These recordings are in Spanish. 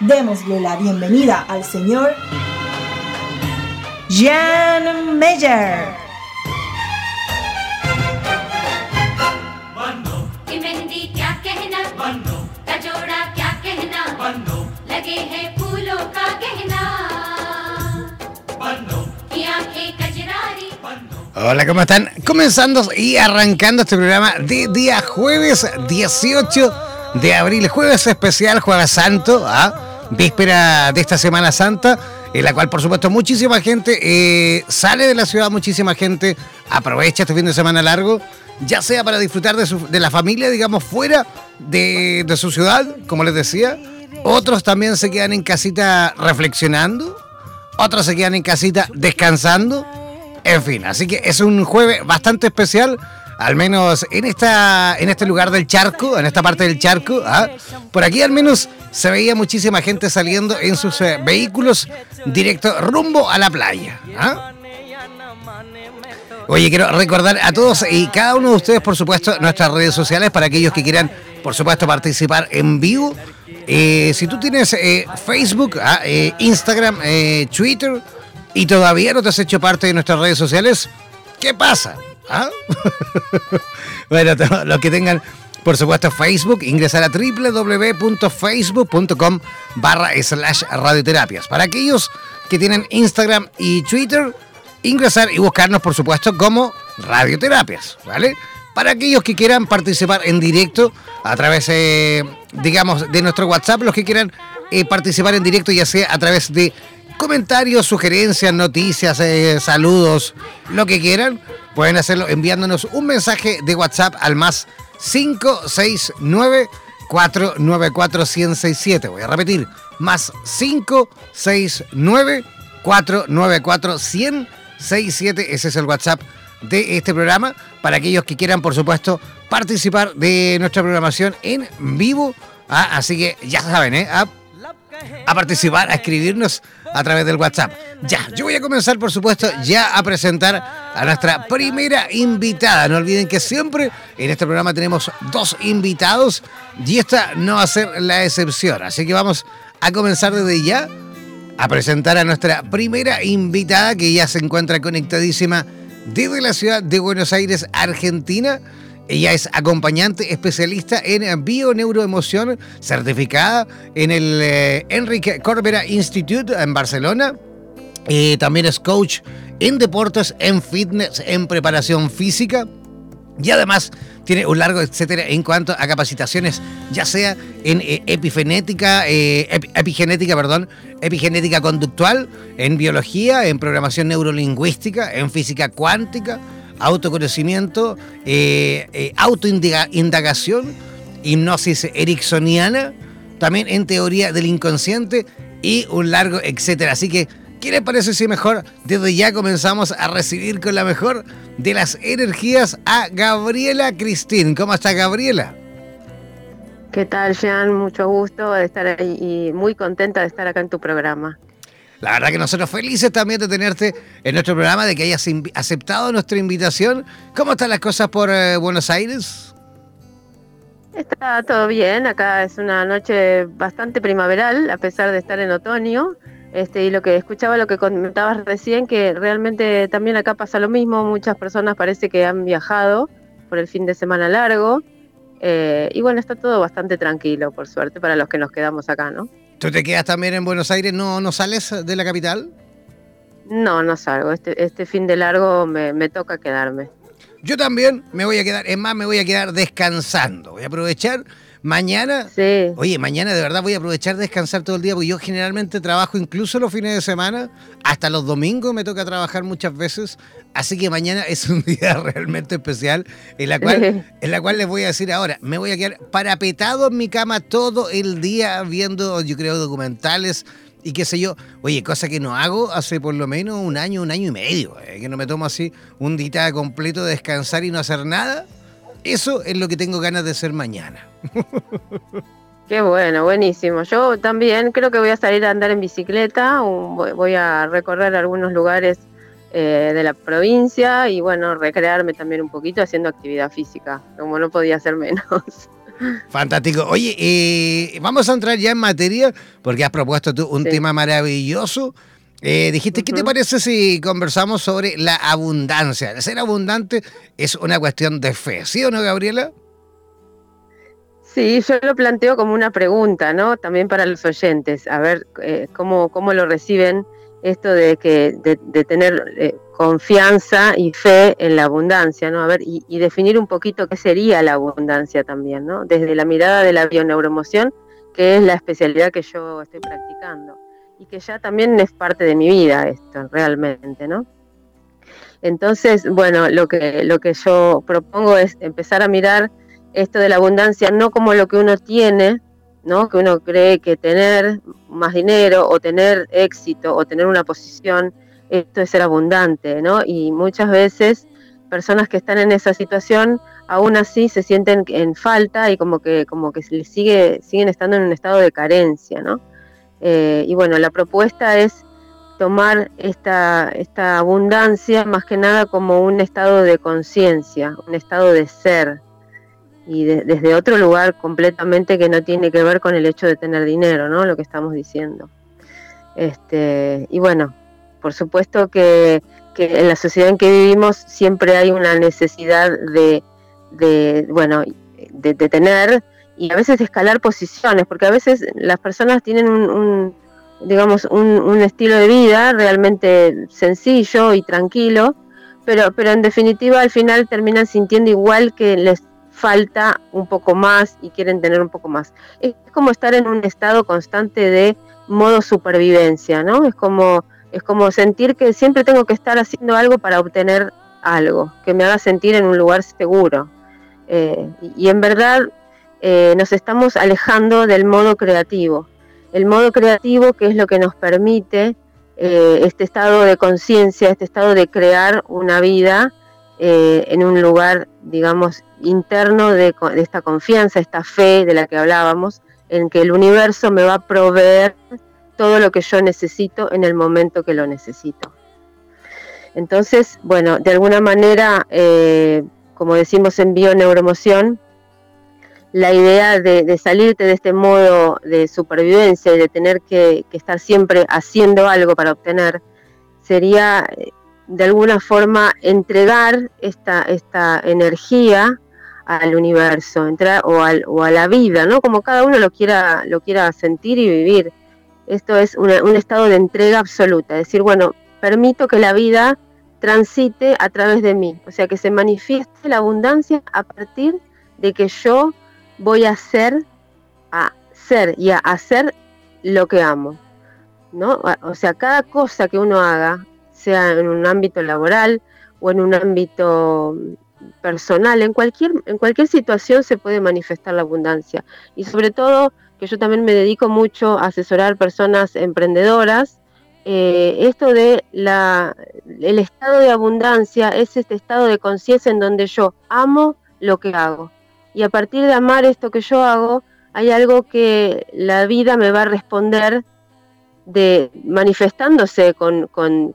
Démosle la bienvenida al señor Jan Meyer. Hola, ¿cómo están? Comenzando y arrancando este programa de día jueves 18 de abril, jueves especial, jueves santo, ¿ah? Víspera de esta Semana Santa, en la cual por supuesto muchísima gente eh, sale de la ciudad, muchísima gente aprovecha este fin de semana largo, ya sea para disfrutar de, la familia, digamos, fuera de, de su ciudad, como les decía. Otros también se quedan en casita reflexionando, otros se quedan en casita descansando. En fin, así que es un jueves bastante especial al menos en, esta, en este lugar del charco, en esta parte del charco, ¿ah? por aquí al menos se veía muchísima gente saliendo en sus eh, vehículos directo rumbo a la playa. ¿ah? Oye, quiero recordar a todos y cada uno de ustedes, por supuesto, nuestras redes sociales para aquellos que quieran, por supuesto, participar en vivo. Eh, si tú tienes eh, Facebook, ¿ah? Instagram, Twitter y todavía no te has hecho parte de nuestras redes sociales, ¿qué pasa? ¿Ah? bueno, los que tengan, por supuesto, Facebook, ingresar a www.facebook.com barra slash radioterapias. Para aquellos que tienen Instagram y Twitter, ingresar y buscarnos, por supuesto, como radioterapias, ¿vale? Para aquellos que quieran participar en directo a través, eh, digamos, de nuestro WhatsApp, los que quieran eh, participar en directo, ya sea a través de comentarios, sugerencias, noticias, eh, saludos, lo que quieran, Pueden hacerlo enviándonos un mensaje de WhatsApp al más 569 494 1067. Voy a repetir, más 569 494 1067. Ese es el WhatsApp de este programa para aquellos que quieran, por supuesto, participar de nuestra programación en vivo. Ah, así que ya saben, ¿eh? A participar, a escribirnos a través del WhatsApp. Ya, yo voy a comenzar, por supuesto, ya a presentar a nuestra primera invitada. No olviden que siempre en este programa tenemos dos invitados y esta no va a ser la excepción. Así que vamos a comenzar desde ya a presentar a nuestra primera invitada que ya se encuentra conectadísima desde la ciudad de Buenos Aires, Argentina. Ella es acompañante especialista en bioneuroemoción, certificada en el eh, Enrique Corbera Institute en Barcelona. también es coach en deportes, en fitness, en preparación física. Y además tiene un largo etcétera en cuanto a capacitaciones, ya sea en eh, epigenética, eh, epigenética, perdón, epigenética conductual, en biología, en programación neurolingüística, en física cuántica, autoconocimiento, eh, autoindagación, hipnosis ericksoniana, también en teoría del inconsciente y un largo etcétera. Así que ¿Qué les parece si mejor desde ya comenzamos a recibir con la mejor de las energías a Gabriela Cristín? ¿Cómo está Gabriela? ¿Qué tal, Jean? Mucho gusto de estar ahí y muy contenta de estar acá en tu programa. La verdad que nosotros felices también de tenerte en nuestro programa, de que hayas aceptado nuestra invitación. ¿Cómo están las cosas por eh, Buenos Aires? Está todo bien, acá es una noche bastante primaveral, a pesar de estar en otoño. Este, y lo que escuchaba, lo que comentabas recién, que realmente también acá pasa lo mismo, muchas personas parece que han viajado por el fin de semana largo, eh, y bueno, está todo bastante tranquilo, por suerte, para los que nos quedamos acá, ¿no? ¿Tú te quedas también en Buenos Aires? ¿No, no sales de la capital? No, no salgo. Este, este fin de largo me, me toca quedarme. Yo también me voy a quedar, es más, me voy a quedar descansando. Voy a aprovechar Mañana, sí. oye, mañana de verdad voy a aprovechar de descansar todo el día, porque yo generalmente trabajo incluso los fines de semana, hasta los domingos me toca trabajar muchas veces, así que mañana es un día realmente especial, en la cual, en la cual les voy a decir ahora, me voy a quedar parapetado en mi cama todo el día viendo, yo creo, documentales y qué sé yo, oye, cosa que no hago hace por lo menos un año, un año y medio, eh, que no me tomo así un día completo de descansar y no hacer nada. Eso es lo que tengo ganas de hacer mañana. Qué bueno, buenísimo. Yo también creo que voy a salir a andar en bicicleta, voy a recorrer algunos lugares eh, de la provincia y bueno, recrearme también un poquito haciendo actividad física, como no podía ser menos. Fantástico. Oye, eh, vamos a entrar ya en materia porque has propuesto tú un tema maravilloso eh, dijiste, ¿qué te parece si conversamos sobre la abundancia? ser abundante es una cuestión de fe, ¿sí o no, Gabriela? Sí, yo lo planteo como una pregunta, ¿no? También para los oyentes, a ver eh, cómo, cómo lo reciben esto de que de, tener eh, confianza y fe en la abundancia, ¿no? A ver, y, y, definir un poquito qué sería la abundancia también, ¿no? Desde la mirada de la bioneuromoción, que es la especialidad que yo estoy practicando y que ya también es parte de mi vida esto, realmente, ¿no? Entonces, bueno, lo que, lo que yo propongo es empezar a mirar esto de la abundancia no como lo que uno tiene, ¿no? Que uno cree que tener más dinero o tener éxito o tener una posición, esto es ser abundante, ¿no? Y muchas veces personas que están en esa situación aún así se sienten en falta y como que como que sigue siguen estando en un estado de carencia, ¿no? Eh, y bueno, la propuesta es tomar esta, esta abundancia más que nada como un estado de conciencia, un estado de ser, y desde otro lugar completamente que no tiene que ver con el hecho de tener dinero, ¿no? Lo que estamos diciendo. Este, y bueno, por supuesto que, en la sociedad en que vivimos siempre hay una necesidad de, de bueno, de tener y a veces escalar posiciones, porque a veces las personas tienen un, digamos, un, estilo de vida realmente sencillo y tranquilo, pero, pero en definitiva al final terminan sintiendo igual que les falta un poco más y quieren tener un poco más. Es como estar en un estado constante de modo supervivencia, ¿no? Es como, es como sentir que siempre tengo que estar haciendo algo para obtener algo, que me haga sentir en un lugar seguro. Eh, y en verdad eh, nos estamos alejando del modo creativo. El modo creativo que es lo que nos permite eh, este estado de conciencia, este estado de crear una vida eh, en un lugar, digamos, interno de, esta confianza, esta fe de la que hablábamos, en que el universo me va a proveer todo lo que yo necesito en el momento que lo necesito. Entonces, bueno, de alguna manera, como decimos en bioneuromoción, la idea de, salirte de este modo de supervivencia y de tener que, estar siempre haciendo algo para obtener, sería eh, de alguna forma entregar esta, esta energía al universo o, al, o a la vida, ¿no? Como cada uno lo quiera, lo quiera sentir y vivir. Esto es un estado de entrega absoluta, decir, bueno, permito que la vida transite a través de mí, o sea, que se manifieste la abundancia a partir de que yo voy a ser, a ser y a hacer lo que amo, ¿no? O sea, cada cosa que uno haga, sea en un ámbito laboral o en un ámbito personal, en cualquier, en cualquier situación se puede manifestar la abundancia. Y sobre todo, que yo también me dedico mucho a asesorar personas emprendedoras, eh, esto de la, el estado de abundancia es este estado de conciencia en donde yo amo lo que hago. Y a partir de amar esto que yo hago, hay algo que la vida me va a responder de manifestándose con, con,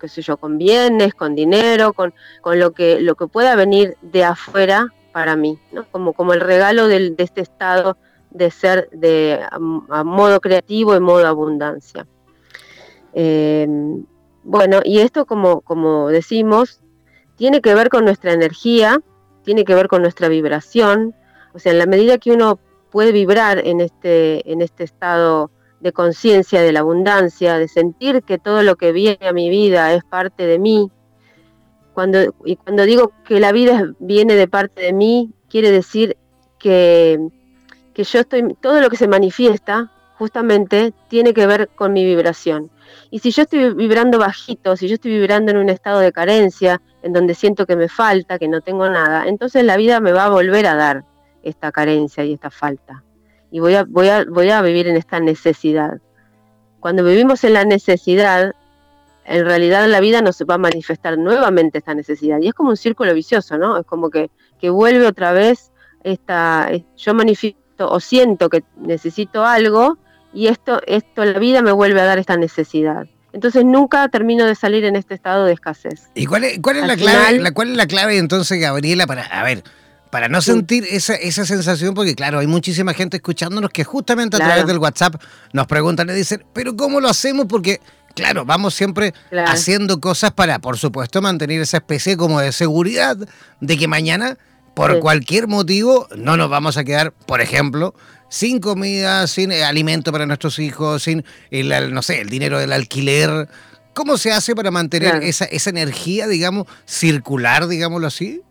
qué sé yo, con bienes, con dinero, con, con lo, que, lo que pueda venir de afuera para mí, ¿no? como, como el regalo de este estado de ser de a, modo creativo y modo abundancia. Eh, bueno, y esto como, como decimos, tiene que ver con nuestra energía, tiene que ver con nuestra vibración, o sea, en la medida que uno puede vibrar en este, en este estado de conciencia de la abundancia, de sentir que todo lo que viene a mi vida es parte de mí. Cuando, y cuando digo que la vida viene de parte de mí, quiere decir que, que yo estoy, todo lo que se manifiesta justamente tiene que ver con mi vibración. Y si yo estoy vibrando bajito, si yo estoy vibrando en un estado de carencia, en donde siento que me falta, que no tengo nada, entonces la vida me va a volver a dar esta carencia y esta falta y voy a, voy, a, voy a vivir en esta necesidad. Cuando vivimos en la necesidad, en realidad la vida nos va a manifestar nuevamente esta necesidad. Y es como un círculo vicioso, ¿no? Es como que, que vuelve otra vez esta, yo manifiesto o siento que necesito algo y esto, esto, la vida me vuelve a dar esta necesidad. Entonces nunca termino de salir en este estado de escasez. ¿Y cuál es, cuál es la clave? La, ¿Cuál es la clave entonces, Gabriela, para, a ver, para no sentir esa, esa sensación, porque claro, hay muchísima gente escuchándonos que justamente a través del WhatsApp nos preguntan y dicen, pero ¿cómo lo hacemos? Porque claro, vamos siempre haciendo cosas para, por supuesto, mantener esa especie como de seguridad de que mañana, por cualquier motivo, no nos vamos a quedar, por ejemplo, sin comida, sin eh, alimento para nuestros hijos, sin el, no sé, el dinero del alquiler. ¿Cómo se hace para mantener esa, esa energía, digamos, circular, digámoslo así?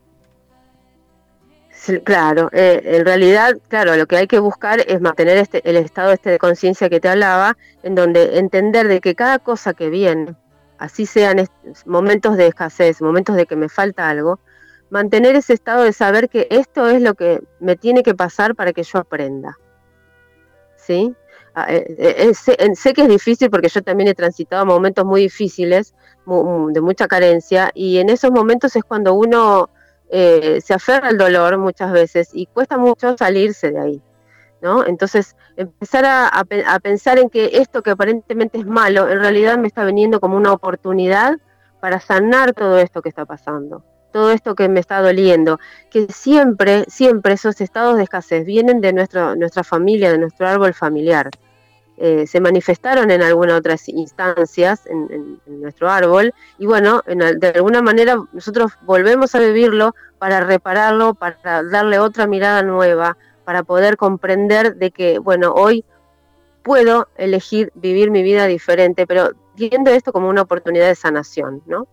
Claro, eh, en realidad, claro, lo que hay que buscar es mantener este, el estado este de conciencia que te hablaba, en donde entender de que cada cosa que viene, así sean momentos de escasez, momentos de que me falta algo, mantener ese estado de saber que esto es lo que me tiene que pasar para que yo aprenda. ¿Sí? Ah, eh, eh, sé, que es difícil porque yo también he transitado momentos muy difíciles, de mucha carencia, y en esos momentos es cuando uno eh, se aferra al dolor muchas veces y cuesta mucho salirse de ahí. ¿no? Entonces, empezar a, pensar en que esto que aparentemente es malo, en realidad me está viniendo como una oportunidad para sanar todo esto que está pasando, todo esto que me está doliendo, que siempre, siempre esos estados de escasez vienen de nuestro, nuestra familia, de nuestro árbol familiar. Eh, se manifestaron en algunas otras instancias en, nuestro árbol y bueno, de alguna manera nosotros volvemos a vivirlo para repararlo, para darle otra mirada nueva, para poder comprender de que, bueno, hoy puedo elegir vivir mi vida diferente, pero viendo esto como una oportunidad de sanación, ¿no?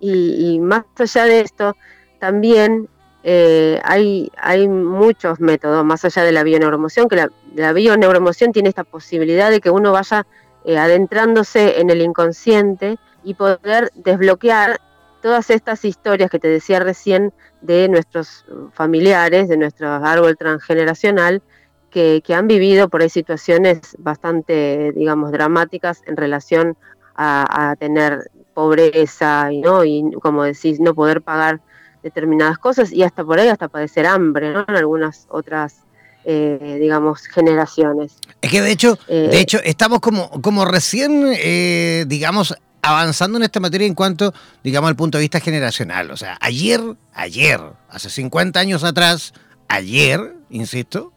Y más allá de esto, también eh, hay, hay muchos métodos, más allá de la bioneuromoción, que la, la bioneuromoción tiene esta posibilidad de que uno vaya eh, adentrándose en el inconsciente y poder desbloquear todas estas historias que te decía recién de nuestros familiares, de nuestro árbol transgeneracional, que, han vivido por ahí situaciones bastante, digamos, dramáticas en relación a tener pobreza y, ¿no? y, como decís, no poder pagar determinadas cosas y hasta por ahí hasta padecer hambre, ¿no? En algunas otras, eh, digamos, generaciones. Es que de hecho, de eh, hecho, estamos como, como recién, eh, digamos, avanzando en esta materia en cuanto, digamos, al punto de vista generacional. O sea, ayer, ayer, hace 50 años atrás, ayer, insisto,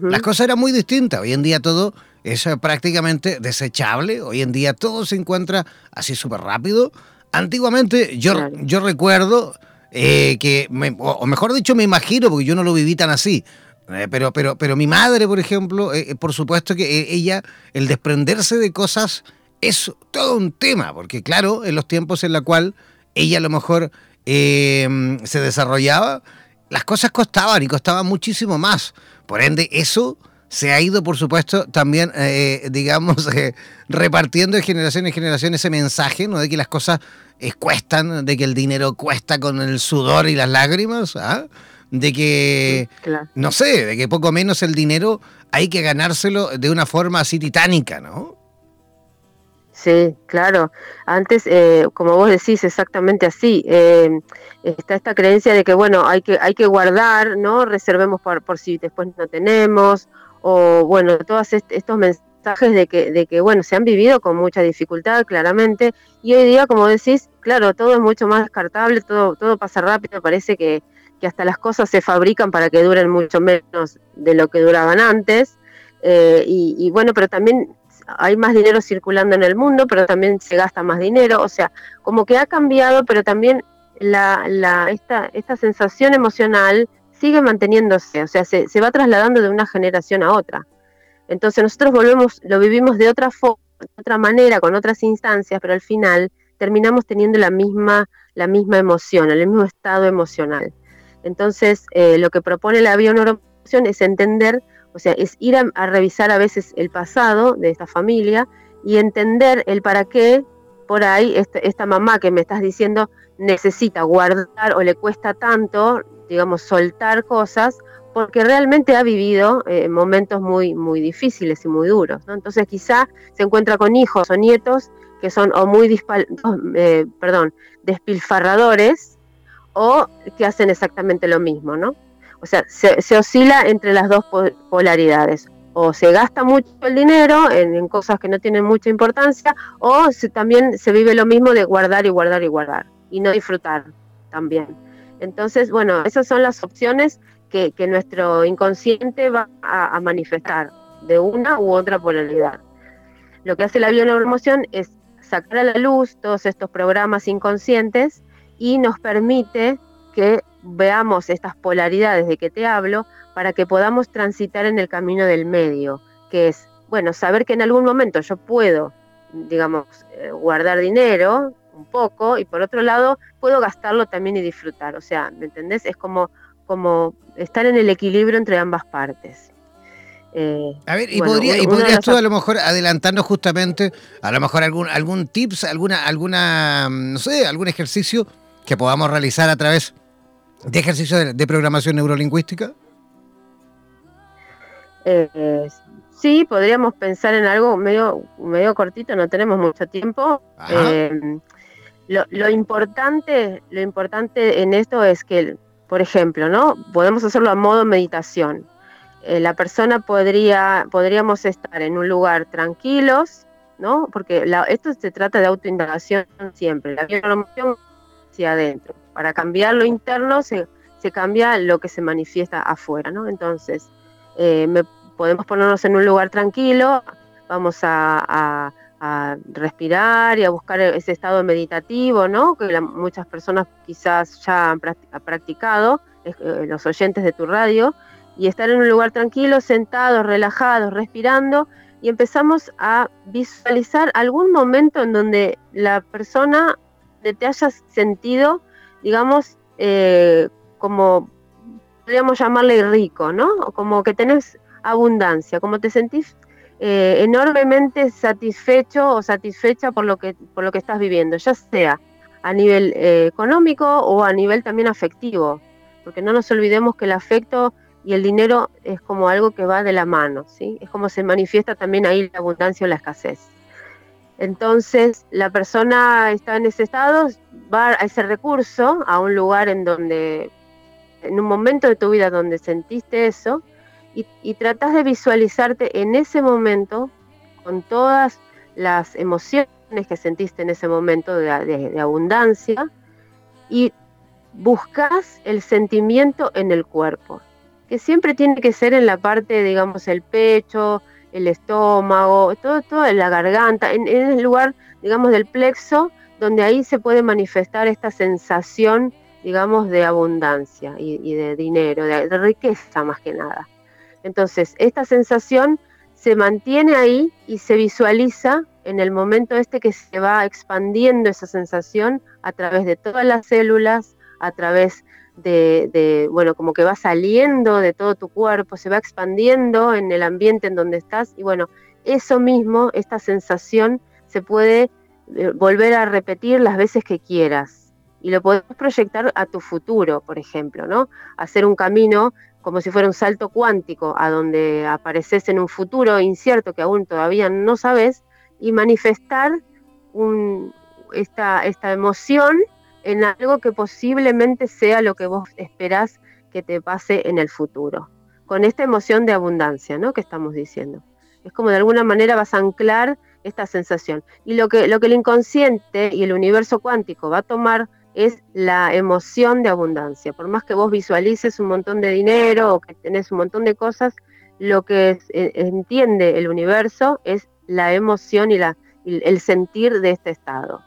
las cosas eran muy distintas. Hoy en día todo es prácticamente desechable. Hoy en día todo se encuentra así súper rápido. Antiguamente, yo, yo recuerdo eh, que, o mejor dicho, me imagino, porque yo no lo viví tan así, eh, pero, pero, pero mi madre, por ejemplo, eh, por supuesto que ella, el desprenderse de cosas es todo un tema, porque claro, en los tiempos en la cual ella a lo mejor eh, se desarrollaba, las cosas costaban y costaban muchísimo más. Por ende, eso se ha ido, por supuesto, también, eh, digamos, eh, repartiendo de generación en generación ese mensaje, ¿no? De que las cosas cuestan, de que el dinero cuesta con el sudor y las lágrimas, ¿ah? de que, no sé, de que poco menos el dinero hay que ganárselo de una forma así titánica, ¿no? Sí, claro. Antes, eh, como vos decís, exactamente así. Eh, está esta creencia de que, bueno, hay que, hay que guardar, ¿no? Reservemos por, por si después no tenemos, o bueno, todos estos mensajes de que, de que, bueno, se han vivido con mucha dificultad, claramente, y hoy día, como decís, claro, todo es mucho más descartable, todo, todo pasa rápido, parece que, que hasta las cosas se fabrican para que duren mucho menos de lo que duraban antes. Eh, y, y, bueno, pero también hay más dinero circulando en el mundo, pero también se gasta más dinero, o sea, como que ha cambiado, pero también la, la, esta, esta sensación emocional sigue manteniéndose, o sea, se, se va trasladando de una generación a otra. Entonces nosotros volvemos, lo vivimos de otra forma, de otra manera, con otras instancias, pero al final terminamos teniendo la misma, la misma emoción, el mismo estado emocional. Entonces, eh, lo que propone la bioneuromoción es entender o sea, es ir a, revisar a veces el pasado de esta familia y entender el para qué por ahí este, esta, mamá que me estás diciendo necesita guardar o le cuesta tanto, digamos, soltar cosas, porque realmente ha vivido eh, momentos muy, muy difíciles y muy duros. Entonces quizá se encuentra con hijos o nietos que son o muy eh, perdón, despilfarradores o que hacen exactamente lo mismo, ¿no? O sea, se, oscila entre las dos polaridades. O se gasta mucho el dinero en, cosas que no tienen mucha importancia, o también se vive lo mismo de guardar y guardar y guardar, y no disfrutar también. Entonces, bueno, esas son las opciones que, nuestro inconsciente va a, manifestar de una u otra polaridad. Lo que hace la bioneuromoción es sacar a la luz todos estos programas inconscientes y nos permite que veamos estas polaridades de que te hablo para que podamos transitar en el camino del medio, que es, bueno, saber que en algún momento yo puedo, digamos, eh, guardar dinero un poco y por otro lado puedo gastarlo también y disfrutar. O sea, ¿me entendés? Es como, como estar en el equilibrio entre ambas partes. Eh, a ver, y, podría, y podrías tú a lo mejor adelantarnos justamente, a lo mejor algún, algún tips, alguna, alguna, no sé, algún ejercicio que podamos realizar a través de ejercicio de, programación neurolingüística? Eh, sí, podríamos pensar en algo medio, medio cortito, no tenemos mucho tiempo. Eh, lo, importante, lo importante en esto es que, por ejemplo, ¿no? Podemos hacerlo a modo meditación. Eh, la persona podría, podríamos estar en un lugar tranquilos, ¿no? Porque esto se trata de autoindagación siempre. La hacia adentro para cambiar lo interno se, cambia lo que se manifiesta afuera, ¿no? Entonces, eh, podemos ponernos en un lugar tranquilo, vamos a, respirar y a buscar ese estado meditativo, ¿no? Que muchas personas quizás ya han practicado, eh, los oyentes de tu radio, y estar en un lugar tranquilo, sentados, relajados, respirando, y empezamos a visualizar algún momento en donde la persona te hayas sentido digamos, eh, como podríamos llamarle rico, ¿no? Como que tenés abundancia, como te sentís eh, enormemente satisfecho o satisfecha por lo que por lo que estás viviendo, ya sea a nivel eh, económico o a nivel también afectivo, porque no nos olvidemos que el afecto y el dinero es como algo que va de la mano, ¿sí? Es como se manifiesta también ahí la abundancia o la escasez. Entonces, la persona está en ese estado, va a ese recurso, a un lugar en donde, en un momento de tu vida donde sentiste eso, y, tratas de visualizarte en ese momento con todas las emociones que sentiste en ese momento de, abundancia y buscas el sentimiento en el cuerpo, que siempre tiene que ser en la parte, digamos, el pecho, el estómago, todo, todo la garganta, en, el lugar, digamos, del plexo, donde ahí se puede manifestar esta sensación, digamos, de abundancia y, de dinero, de, riqueza más que nada. Entonces, esta sensación se mantiene ahí y se visualiza en el momento este que se va expandiendo esa sensación a través de todas las células, a través de, bueno, como que va saliendo de todo tu cuerpo, se va expandiendo en el ambiente en donde estás y bueno, eso mismo, esta sensación se puede eh, volver a repetir las veces que quieras y lo puedes proyectar a tu futuro, por ejemplo, ¿no? Hacer un camino como si fuera un salto cuántico, a donde apareces en un futuro incierto que aún todavía no sabes, y manifestar esta, esta emoción en algo que posiblemente sea lo que vos esperás que te pase en el futuro, con esta emoción de abundancia, ¿no? Que estamos diciendo. Es como de alguna manera vas a anclar esta sensación. Y lo que, lo que el inconsciente y el universo cuántico va a tomar es la emoción de abundancia. Por más que vos visualices un montón de dinero o que tenés un montón de cosas, lo que e, entiende el universo es la emoción y la, el sentir de este estado.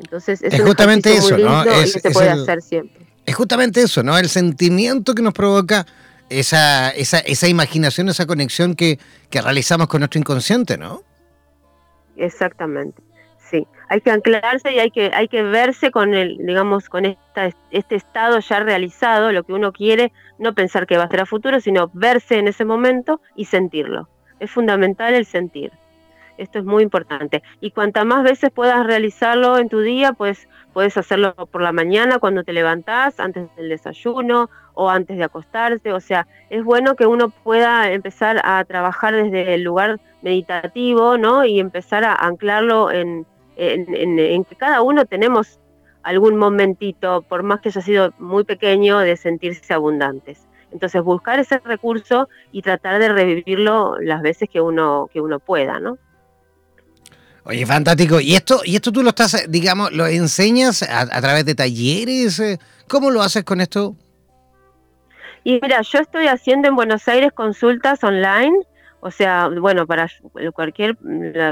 Entonces es, justamente eso, ¿no? Es, se puede hacer siempre. Es justamente eso, ¿no? El sentimiento que nos provoca esa, esa, esa imaginación, esa conexión que, que realizamos con nuestro inconsciente, ¿no? Exactamente sí. Hay que anclarse y hay que, hay que verse con el, digamos, con esta, este estado ya realizado, lo que uno quiere, no pensar que va a ser a futuro, sino verse en ese momento y sentirlo. Es fundamental el sentir. Esto es muy importante. Y cuantas más veces puedas realizarlo en tu día, pues puedes hacerlo por la mañana cuando te levantás, antes del desayuno o antes de acostarse. O sea, es bueno que uno pueda empezar a trabajar desde el lugar meditativo, ¿no? Y empezar a anclarlo en, en, que cada uno tenemos algún momentito, por más que haya sido muy pequeño, de sentirse abundantes. Entonces buscar ese recurso y tratar de revivirlo las veces que uno, que uno pueda, ¿no? Oye, fantástico. ¿Y esto, y esto tú lo estás, digamos, lo enseñas a, a través de talleres? ¿Cómo lo haces con esto? Y mira, yo estoy haciendo en Buenos Aires consultas online o sea, bueno, para cualquier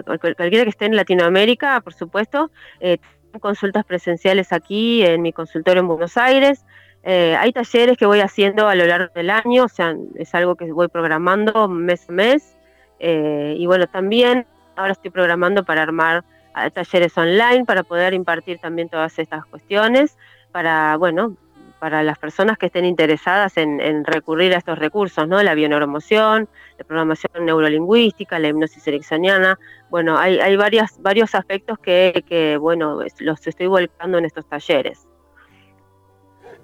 cualquiera que esté en Latinoamérica, por supuesto, eh, consultas presenciales aquí en mi consultorio en Buenos Aires. Eh, hay talleres que voy haciendo a lo largo del año, o sea, es algo que voy programando mes a mes. Eh, y bueno, también ahora estoy programando para armar ah, talleres online para poder impartir también todas estas cuestiones, para, bueno, para las personas que estén interesadas en, recurrir a estos recursos, ¿no? La bioneuromoción, la programación neurolingüística, la hipnosis ericksoniana. Bueno, hay, hay varias, varios aspectos que, bueno, los estoy volcando en estos talleres.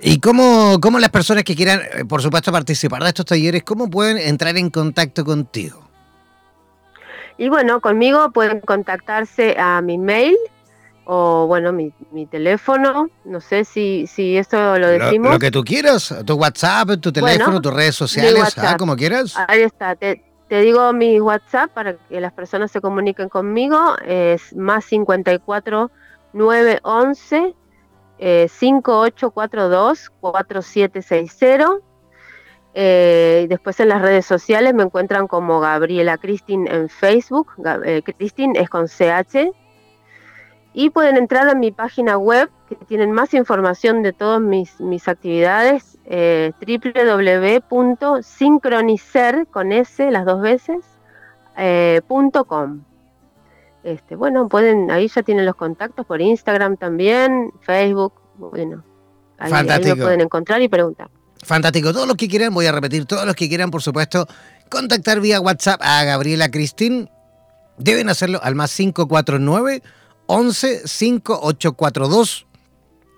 ¿Y cómo, cómo las personas que quieran, eh, por supuesto, participar de estos talleres, cómo pueden entrar en contacto contigo? Y bueno, conmigo pueden contactarse a mi mail, o bueno, mi, mi teléfono, no sé si, si esto lo decimos. Lo, que tú quieras, tu WhatsApp, tu teléfono, tus redes sociales, ah, como quieras. Ahí está, te, te, digo mi WhatsApp para que las personas se comuniquen conmigo, es más 54 911 eh, 5842 4760. Eh, después en las redes sociales me encuentran como Gabriela Cristin en Facebook. Eh, Cristin es con CH y pueden entrar a mi página web que tienen más información de todas mis, mis actividades, eh, www.sincronicer con S las dos veces, eh, .com. Este, bueno, pueden, ahí ya tienen los contactos por Instagram también, Facebook, bueno, ahí, ahí lo pueden encontrar y preguntar. Fantástico, todos los que quieran, voy a repetir, todos los que quieran, por supuesto, contactar vía WhatsApp a Gabriela Cristín, deben hacerlo al más 549 11 5842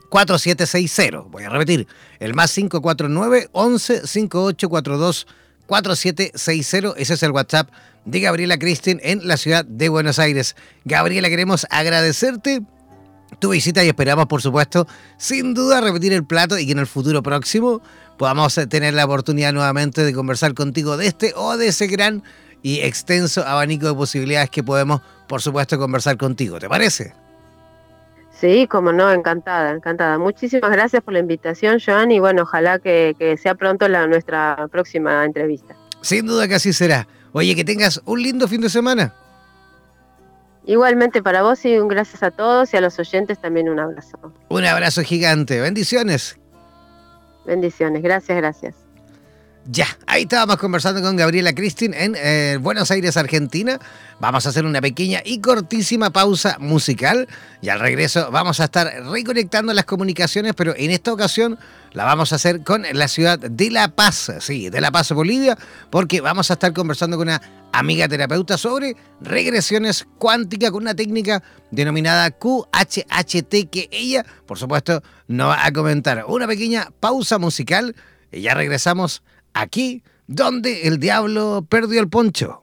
4760. Voy a repetir, el más 549 11 5842 4760. Ese es el WhatsApp de Gabriela Cristin en la ciudad de Buenos Aires. Gabriela, queremos agradecerte tu visita y esperamos, por supuesto, sin duda repetir el plato y que en el futuro próximo podamos tener la oportunidad nuevamente de conversar contigo de este o de ese gran y extenso abanico de posibilidades que podemos, por supuesto, conversar contigo. ¿Te parece? Sí, como no, encantada, encantada. Muchísimas gracias por la invitación, Joan, y bueno, ojalá que, sea pronto la, nuestra próxima entrevista. Sin duda que así será. Oye, que tengas un lindo fin de semana. Igualmente para vos y un gracias a todos y a los oyentes también un abrazo. Un abrazo gigante. Bendiciones. Bendiciones. Gracias, gracias. Ya, ahí estábamos conversando con Gabriela Cristin en eh, Buenos Aires, Argentina. Vamos a hacer una pequeña y cortísima pausa musical y al regreso vamos a estar reconectando las comunicaciones, pero en esta ocasión la vamos a hacer con la ciudad de La Paz, sí, de La Paz, Bolivia, porque vamos a estar conversando con una amiga terapeuta sobre regresiones cuánticas con una técnica denominada QHHT que ella, por supuesto, nos va a comentar. Una pequeña pausa musical y ya regresamos aquí donde el diablo perdió el poncho.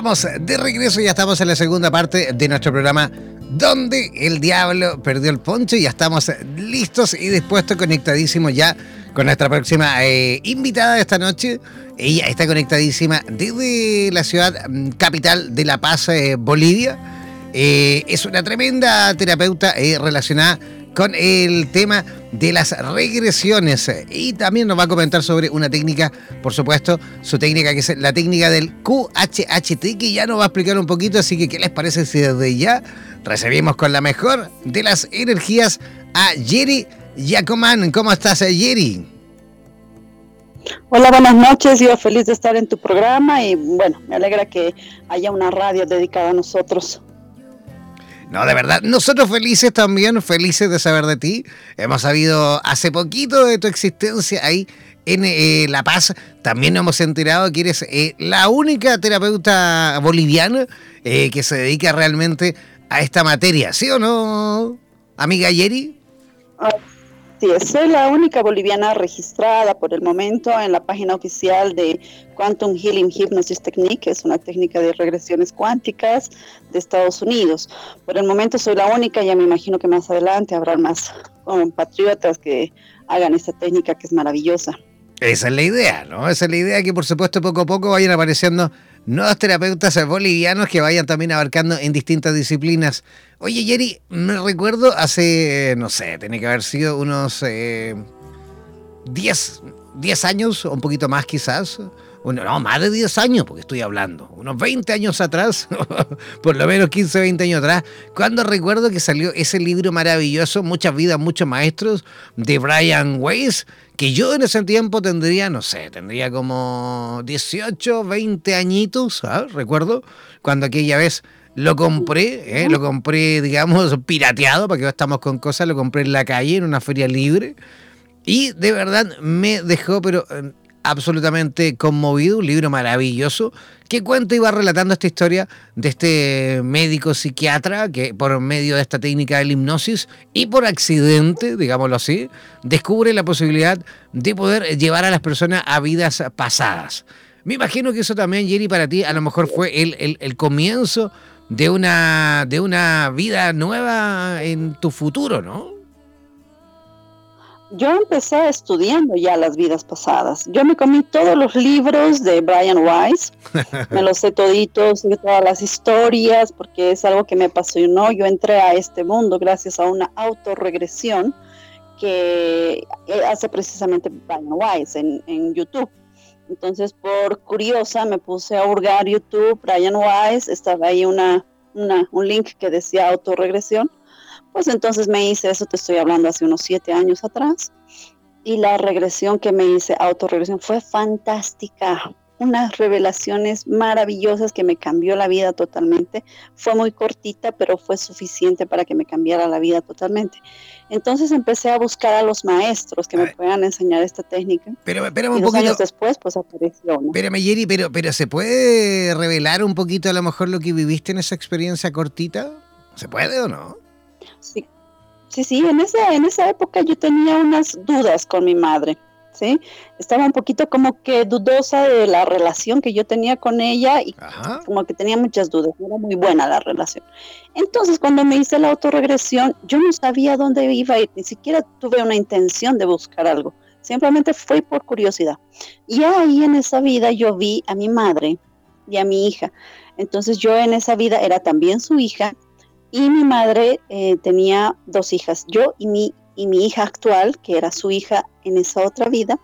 Estamos de regreso, ya estamos en la segunda parte de nuestro programa donde el diablo perdió el poncho y ya estamos listos y dispuestos, conectadísimos ya con nuestra próxima eh, invitada de esta noche. Ella está conectadísima desde la ciudad mm, capital de La Paz, eh, Bolivia. Eh, es una tremenda terapeuta relacionada con el tema de las regresiones y también nos va a comentar sobre una técnica, por supuesto, su técnica que es la técnica del QHHT que ya nos va a explicar un poquito, así que ¿qué les parece si desde ya recibimos con la mejor de las energías a Jerry Yacomán? ¿Cómo estás, Jerry? Hola, buenas noches. Yo feliz de estar en tu programa y bueno, me alegra que haya una radio dedicada a nosotros. No, de verdad, nosotros felices también, felices de saber de ti. Hemos sabido hace poquito de tu existencia ahí en eh, La Paz. También nos hemos enterado que eres eh, la única terapeuta boliviana eh, que se dedica realmente a esta materia, ¿sí o no, amiga Yeri? Sí, soy la única boliviana registrada por el momento en la página oficial de Quantum Healing Hypnosis Technique, que es una técnica de regresiones cuánticas de Estados Unidos. Por el momento soy la única, ya me imagino que más adelante habrá más compatriotas que hagan esta técnica que es maravillosa. Esa es la idea, ¿no? Esa es la idea que por supuesto poco a poco vayan apareciendo nuevos terapeutas bolivianos que vayan también abarcando en distintas disciplinas. Oye, Jerry, me recuerdo hace, no sé, tiene que haber sido unos 10, eh, años, o un poquito más quizás. No, más de 10 años, porque estoy hablando, unos 20 años atrás, por lo menos 15, 20 años atrás, cuando recuerdo que salió ese libro maravilloso, Muchas vidas, muchos maestros, de Brian Weiss, que yo en ese tiempo tendría, no sé, tendría como 18, 20 añitos, ¿sabes? Recuerdo cuando aquella vez lo compré, ¿eh? lo compré, digamos, pirateado, porque estamos con cosas, lo compré en la calle, en una feria libre, y de verdad me dejó, pero eh, absolutamente conmovido, un libro maravilloso que cuenta y va relatando esta historia de este médico psiquiatra que por medio de esta técnica de la hipnosis y por accidente, digámoslo así, descubre la posibilidad de poder llevar a las personas a vidas pasadas. Me imagino que eso también, Jerry, para ti a lo mejor fue el, el comienzo de una, de una vida nueva en tu futuro, ¿no? Yo empecé estudiando ya las vidas pasadas. Yo me comí todos los libros de Brian Weiss, me los sé toditos, todas las historias, porque es algo que me apasionó. Yo entré a este mundo gracias a una autorregresión que eh, hace precisamente Brian Weiss en, en YouTube. Entonces, por curiosa, me puse a hurgar YouTube, Brian Weiss, estaba ahí una, una, un link que decía autorregresión pues entonces me hice, eso te estoy hablando hace unos siete años atrás, y la regresión que me hice, autorregresión, fue fantástica. Unas revelaciones maravillosas que me cambió la vida totalmente. Fue muy cortita, pero fue suficiente para que me cambiara la vida totalmente. Entonces empecé a buscar a los maestros que me puedan enseñar esta técnica. Pero espérame un poquito. años después, pues apareció. Espérame, Jerry, pero, pero ¿se puede revelar un poquito a lo mejor lo que viviste en esa experiencia cortita? ¿Se puede o no? Sí, sí, sí, en esa, en esa época yo tenía unas dudas con mi madre. ¿sí? Estaba un poquito como que dudosa de la relación que yo tenía con ella y como que tenía muchas dudas, no era muy buena la relación. Entonces, cuando me hice la autorregresión, yo no sabía dónde iba y ni siquiera tuve una intención de buscar algo, simplemente fue por curiosidad. Y ahí en esa vida yo vi a mi madre y a mi hija. Entonces yo en esa vida era también su hija y mi madre eh, tenía dos hijas, yo y mi y mi hija actual, que era su hija en esa otra vida.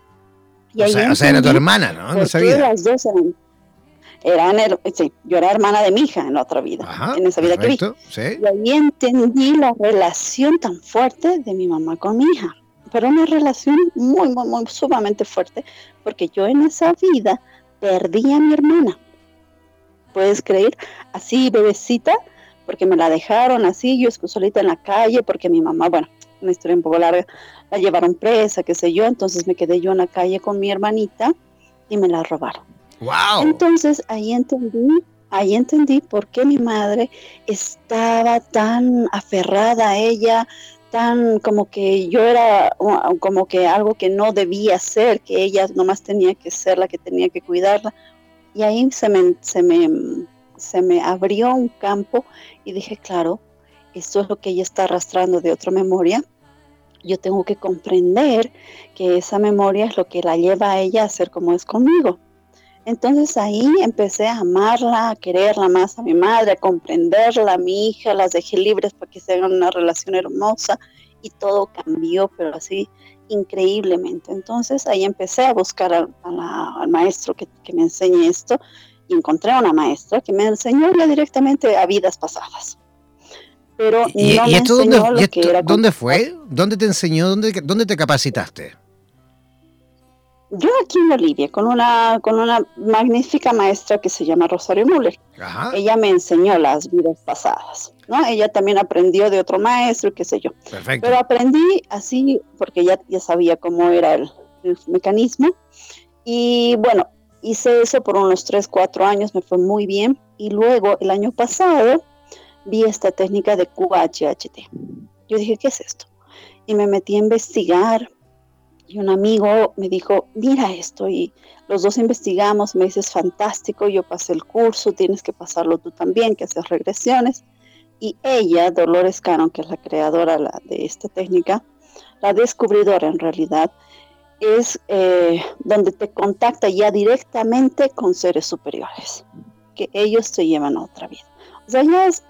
Y o, sea, era tu hermana, ¿no? No sabía. Las dos eran, eran sí, yo era hermana de mi hija en la otra vida, en esa vida que vi. ¿sí? Y ahí entendí la relación tan fuerte de mi mamá con mi hija. Pero una relación muy, muy, muy sumamente fuerte, porque yo en esa vida perdí a mi hermana. ¿Puedes creer? Así, bebecita, porque me la dejaron así, yo solita en la calle, porque mi mamá, bueno, una historia un poco larga, la llevaron presa, qué sé yo, entonces me quedé yo en la calle con mi hermanita y me la robaron. Wow. Entonces ahí entendí, ahí entendí por qué mi madre estaba tan aferrada a ella, tan como que yo era como que algo que no debía ser, que ella nomás tenía que ser la que tenía que cuidarla. Y ahí se me, se me, se me abrió un campo y dije, claro, esto es lo que ella está arrastrando de otra memoria, yo tengo que comprender que esa memoria es lo que la lleva a ella a ser como es conmigo. Entonces ahí empecé a amarla, a quererla más a mi madre, a comprenderla, a mi hija, las dejé libres para que se hagan una relación hermosa y todo cambió, pero así increíblemente. Entonces ahí empecé a buscar al, maestro que, que, me enseñe esto encontré a una maestra que me enseñó ya directamente a vidas pasadas pero ¿Y, no esto, dónde, fue? ¿Dónde te enseñó? ¿Dónde, dónde te capacitaste? Yo aquí en Bolivia, con una, con una magnífica maestra que se llama Rosario Müller. Ella me enseñó las vidas pasadas, ¿no? Ella también aprendió de otro maestro, qué sé yo. Perfecto. Pero aprendí así porque ya, ya sabía cómo era el, el mecanismo. Y bueno, hice eso por unos 3, 4 años, me fue muy bien. Y luego, el año pasado, vi esta técnica de QHHT. Yo dije, ¿qué es esto? Y me metí a investigar y un amigo me dijo, mira esto y los dos investigamos, me dices, fantástico, yo pasé el curso, tienes que pasarlo tú también, que haces regresiones. Y ella, Dolores Cannon, que es la creadora de esta técnica, la descubridora en realidad, es eh, donde te contacta ya directamente con seres superiores, que ellos te llevan a otra vida. O sea, ya es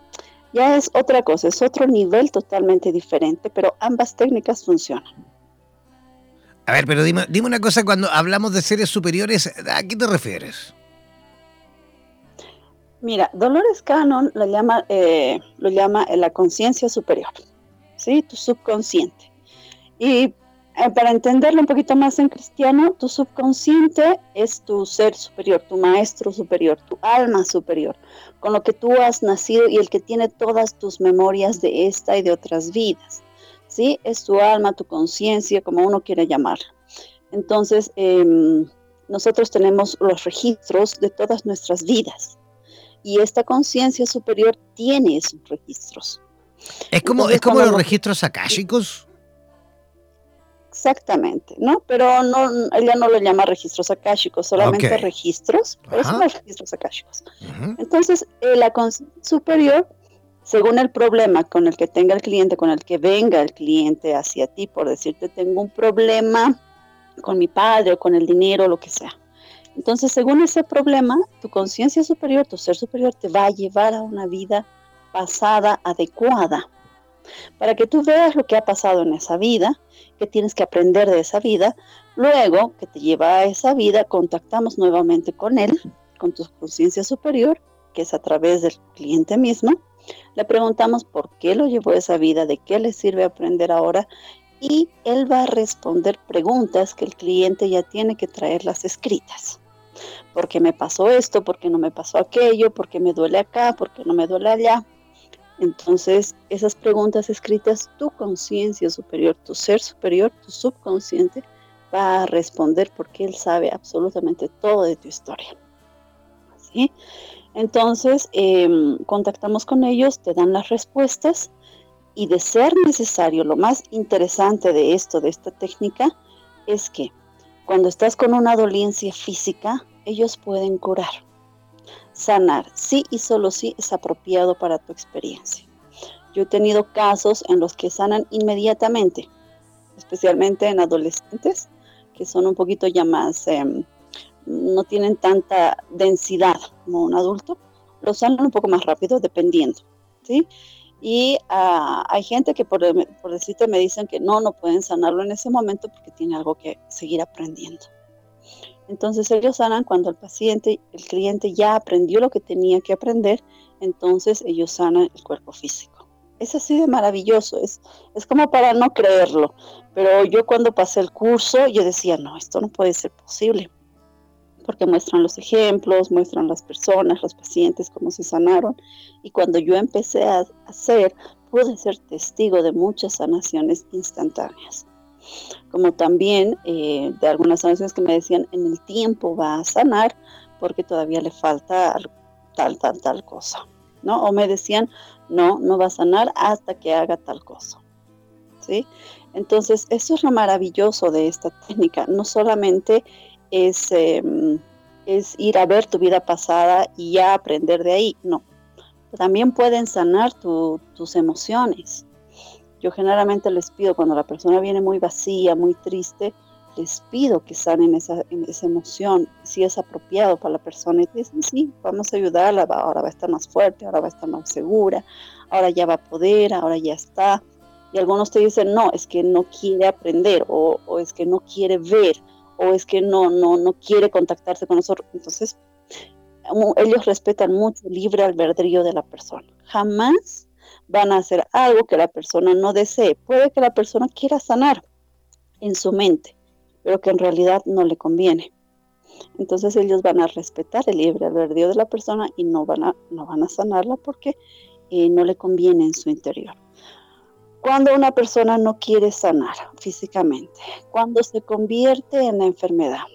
ya es otra cosa, es otro nivel totalmente diferente, pero ambas técnicas funcionan. A ver, pero dime, dime una cosa, cuando hablamos de seres superiores, ¿a qué te refieres? Mira, Dolores Cannon lo llama, eh, lo llama la conciencia superior, ¿sí? Tu subconsciente. Y eh, para entenderlo un poquito más en cristiano, tu subconsciente es tu ser superior, tu maestro superior, tu alma superior, con lo que tú has nacido y el que tiene todas tus memorias de esta y de otras vidas. ¿sí? Es tu alma, tu conciencia, como uno quiere llamarla. Entonces, em, nosotros tenemos los registros de todas nuestras vidas y esta conciencia superior tiene esos registros. Es como, es como los registros akáshicos. Exactamente, ¿no? Pero no, ella no lo llama registros akáshicos, solamente registros, pero son los registros akáshicos. Entonces, eh, la superior, según el problema con el que tenga el cliente, con el que venga el cliente hacia ti, por decirte, tengo un problema con mi padre o con el dinero, lo que sea. Entonces, según ese problema, tu conciencia superior, tu ser superior, te va a llevar a una vida pasada adecuada para que tú veas lo que ha pasado en esa vida, que tienes que aprender de esa vida. Luego que te lleva a esa vida, contactamos nuevamente con él, con tu conciencia superior, que es a través del cliente mismo. Le preguntamos por qué lo llevó esa vida, de qué le sirve aprender ahora y él va a responder preguntas que el cliente ya tiene que traerlas escritas. ¿Por qué me pasó esto? ¿Por qué no me pasó aquello? ¿Por qué me duele acá? ¿Por qué no me duele allá? Entonces, esas preguntas escritas, tu conciencia superior, tu ser superior, tu subconsciente, va a responder porque él sabe absolutamente todo de tu historia. Entonces, em, contactamos con ellos, te dan las respuestas Y de ser necesario, lo más interesante de esto, de esta técnica, es que cuando estás con una dolencia física, ellos pueden curar. Sanar, sí y solo sí es apropiado para tu experiencia. Yo he tenido casos en los que sanan inmediatamente, especialmente en adolescentes, que son un poquito ya más, em, no tienen tanta densidad como un adulto, lo sanan un poco más rápido dependiendo, ¿sí? Y ah, hay gente que por, por decirte me dicen que no, no pueden sanarlo en ese momento porque tiene algo que seguir aprendiendo. Entonces ellos sanan cuando el paciente, el cliente ya aprendió lo que tenía que aprender, entonces ellos sanan el cuerpo físico. Es así de maravilloso, es, es como para no creerlo. Pero yo cuando pasé el curso, yo decía, no, esto no puede ser posible porque muestran los ejemplos, muestran las personas, los pacientes, cómo se sanaron. Y cuando yo empecé a hacer, pude ser testigo de muchas sanaciones instantáneas. Como también eh, de algunas sanaciones que me decían, en el tiempo va a sanar porque todavía le falta tal, tal, tal cosa. ¿no? O me decían, no, no va a sanar hasta que haga tal cosa. ¿sí? Entonces, eso es lo maravilloso de esta técnica. No solamente es, em, es ir a ver tu vida pasada y ya aprender de ahí. No, también pueden sanar tus emociones. Yo generalmente les pido, cuando la persona viene muy vacía, muy triste, les pido que sanen esa, esa emoción, si es apropiado para la persona. Y dicen, sí, vamos a ayudarla, ahora va a estar más fuerte, ahora va a estar más segura, ahora ya va a poder, ahora ya está. Y algunos te dicen, no, es que no quiere aprender o, o es que no quiere ver o es que no, no, no quiere contactarse con nosotros. Entonces, ellos respetan mucho el libre albedrío de la persona. Jamás van a hacer algo que la persona no desee. Puede que la persona quiera sanar en su mente, pero que en realidad no le conviene. Entonces ellos van a respetar el libre albedrío de la persona y no van a, no van a sanarla porque eh, no le conviene en su interior. Cuando una persona no quiere sanar físicamente, cuando se convierte en la enfermedad,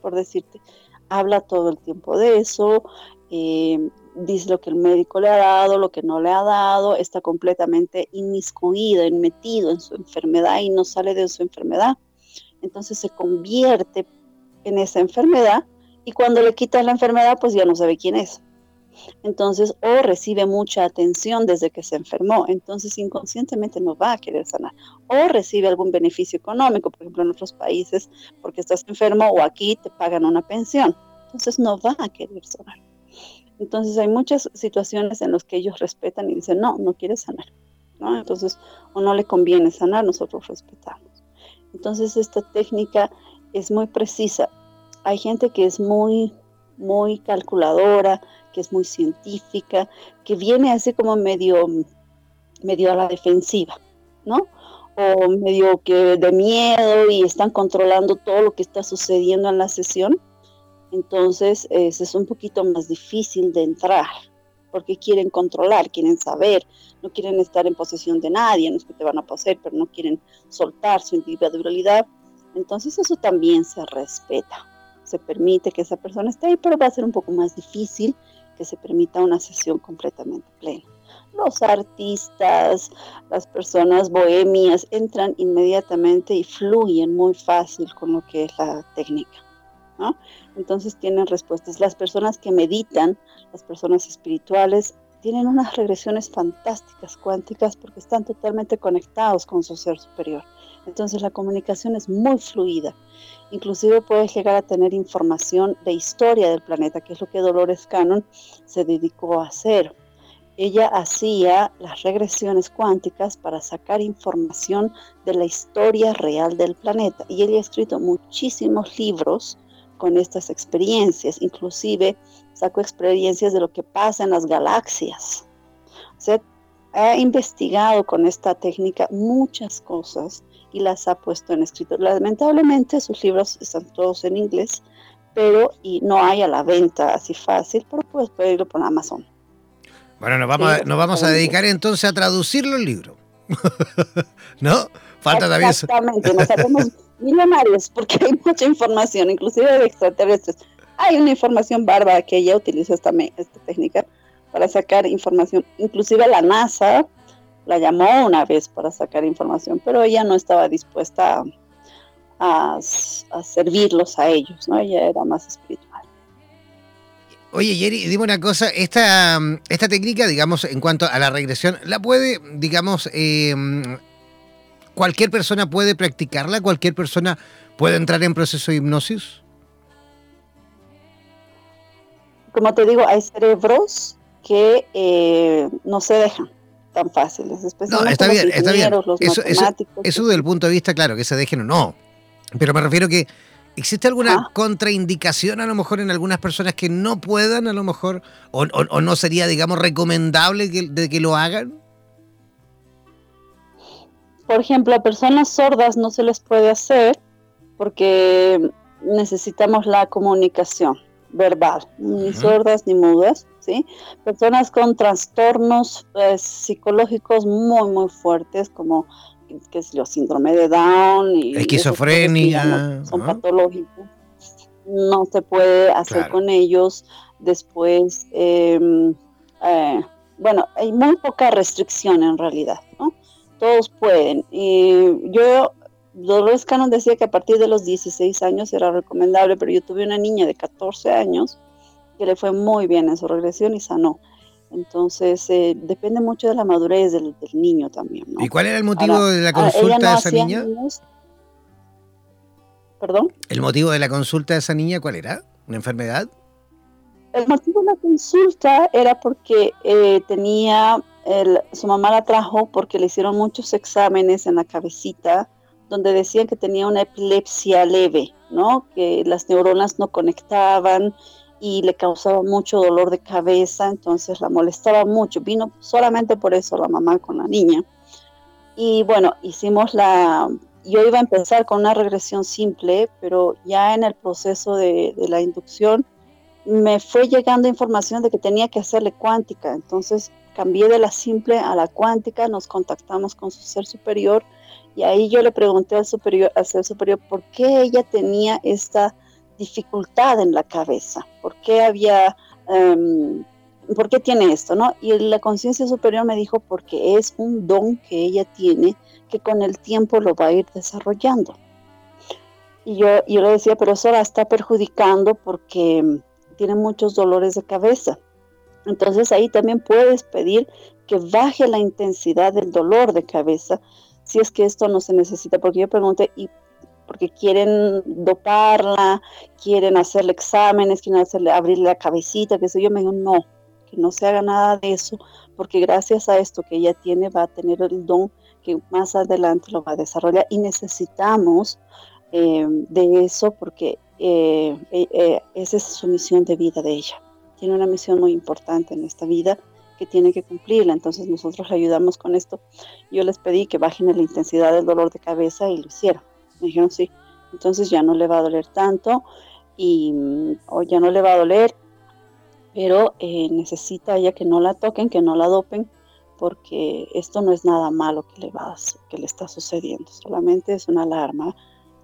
por decirte, habla todo el tiempo de eso, eh, dice lo que el médico le ha dado, lo que no le ha dado, está completamente inmiscuido, metido en su enfermedad y no sale de su enfermedad. Entonces se convierte en esa enfermedad y cuando le quitas la enfermedad, pues ya no sabe quién es. Entonces, o recibe mucha atención desde que se enfermó, entonces inconscientemente no va a querer sanar. O recibe algún beneficio económico, por ejemplo, en otros países, porque estás enfermo o aquí te pagan una pensión. Entonces no va a querer sanar. Entonces hay muchas situaciones en las que ellos respetan y dicen, no, no quiere sanar. ¿no? Entonces, o no le conviene sanar, nosotros respetamos. Entonces esta técnica es muy precisa. Hay gente que es muy, muy calculadora, que es muy científica, que viene así como medio, medio a la defensiva, ¿no? O medio que de miedo y están controlando todo lo que está sucediendo en la sesión. Entonces es un poquito más difícil de entrar, porque quieren controlar, quieren saber, no quieren estar en posesión de nadie, no es que te van a poseer, pero no quieren soltar su individualidad. Entonces eso también se respeta, se permite que esa persona esté ahí, pero va a ser un poco más difícil que se permita una sesión completamente plena. Los artistas, las personas bohemias entran inmediatamente y fluyen muy fácil con lo que es la técnica. Entonces tienen respuestas. Las personas que meditan, las personas espirituales, tienen unas regresiones fantásticas cuánticas porque están totalmente conectados con su ser superior. Entonces la comunicación es muy fluida. Inclusive puedes llegar a tener información de historia del planeta, que es lo que Dolores Cannon se dedicó a hacer. Ella hacía las regresiones cuánticas para sacar información de la historia real del planeta. Y ella ha escrito muchísimos libros con estas experiencias. Inclusive sacó experiencias de lo que pasa en las galaxias. O sea, ha investigado con esta técnica muchas cosas y las ha puesto en escrito. Lamentablemente sus libros están todos en inglés, pero y no hay a la venta así fácil, pero puedes pedirlo por Amazon. Bueno, nos vamos, a, nos vamos a dedicar entonces a traducir los libros. ¿No? Falta también Exactamente, nos millonarios porque hay mucha información, inclusive de extraterrestres. Hay una información bárbara que ella utiliza esta, esta técnica para sacar información. Inclusive la NASA la llamó una vez para sacar información, pero ella no estaba dispuesta a, servirlos a ellos, ¿no? Ella era más espiritual. Oye, Jerry, dime una cosa, esta, esta técnica, digamos, en cuanto a la regresión, ¿la puede, digamos, em, cualquier persona puede practicarla? ¿Cualquier persona puede entrar en proceso de hipnosis? Como te digo, hay cerebros que eh, no se dejan tan fáciles, especialmente no, está bien, está bien. Eso, eso, eso, desde el punto de vista, claro, que se dejen o no. Pero me refiero que ¿Existe alguna ah. contraindicación a lo mejor en algunas personas que no puedan a lo mejor o, no sería, digamos, recomendable que, de que lo hagan? Por ejemplo, a personas sordas no se les puede hacer porque necesitamos la comunicación verbal, ni sordas ni mudas, ¿sí? Personas con trastornos pues, psicológicos muy, muy fuertes como que es síndrome de Down y esquizofrenia son patológicos. No se puede hacer con ellos después em, eh, bueno hay muy poca restricción en realidad no todos pueden y yo Dolores Cannon decía que a partir de los 16 años era recomendable pero yo tuve una niña de 14 años que le fue muy bien en su regresión y sanó entonces, eh, depende mucho de la madurez del, niño también. ¿Y cuál era el motivo de la consulta de esa niña? ¿Perdón? ¿El motivo de la consulta de esa niña cuál era? ¿Una enfermedad? El motivo de la consulta era porque eh, tenía, su mamá la trajo porque le hicieron muchos exámenes en la cabecita donde decían que tenía una epilepsia leve, ¿no? Que las neuronas no conectaban y le causaba mucho dolor de cabeza, entonces la molestaba mucho. Vino solamente por eso la mamá con la niña. Y bueno, hicimos la... Yo iba a empezar con una regresión simple, pero ya en el proceso de, la inducción me fue llegando información de que tenía que hacerle cuántica. Entonces cambié de la simple a la cuántica, nos contactamos con su ser superior y ahí yo le pregunté al, superior, al ser superior por qué ella tenía esta dificultad en la cabeza, por qué había, em, por qué tiene esto, ¿no? Y la conciencia superior me dijo porque es un don que ella tiene que con el tiempo lo va a ir desarrollando. Y yo, yo le decía, pero eso la está perjudicando porque tiene muchos dolores de cabeza. Entonces ahí también puedes pedir que baje la intensidad del dolor de cabeza si es que esto no se necesita, porque yo pregunté, ¿y porque quieren doparla, quieren hacerle exámenes, quieren hacerle abrirle la cabecita, que sé yo, me digo, no, que no se haga nada de eso, porque gracias a esto que ella tiene va a tener el don que más adelante lo va a desarrollar y necesitamos eh, de eso porque eh, eh, esa es su misión de vida de ella. Tiene una misión muy importante en esta vida que tiene que cumplirla, entonces nosotros le ayudamos con esto. Yo les pedí que bajen la intensidad del dolor de cabeza y lo hicieron. Me dijeron, sí, entonces ya no le va a doler tanto y o ya no le va a doler, pero eh, necesita ella que no la toquen, que no la dopen, porque esto no es nada malo que le, va que le está sucediendo, solamente es una alarma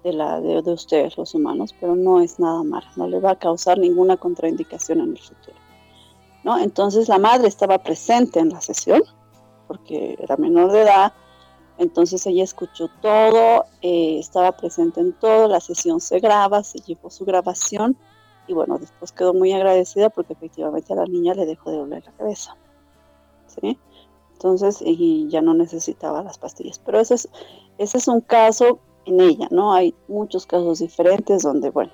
de, la, de, ustedes los humanos, pero no es nada malo, no le va a causar ninguna contraindicación en el futuro. ¿no? Entonces la madre estaba presente en la sesión, porque era menor de edad, entonces ella escuchó todo, eh, estaba presente en todo, la sesión se graba, se llevó su grabación y bueno, después quedó muy agradecida porque efectivamente a la niña le dejó de doler la cabeza. ¿sí? Entonces, y ya no necesitaba las pastillas. Pero ese es, ese es un caso en ella, ¿no? Hay muchos casos diferentes donde, bueno,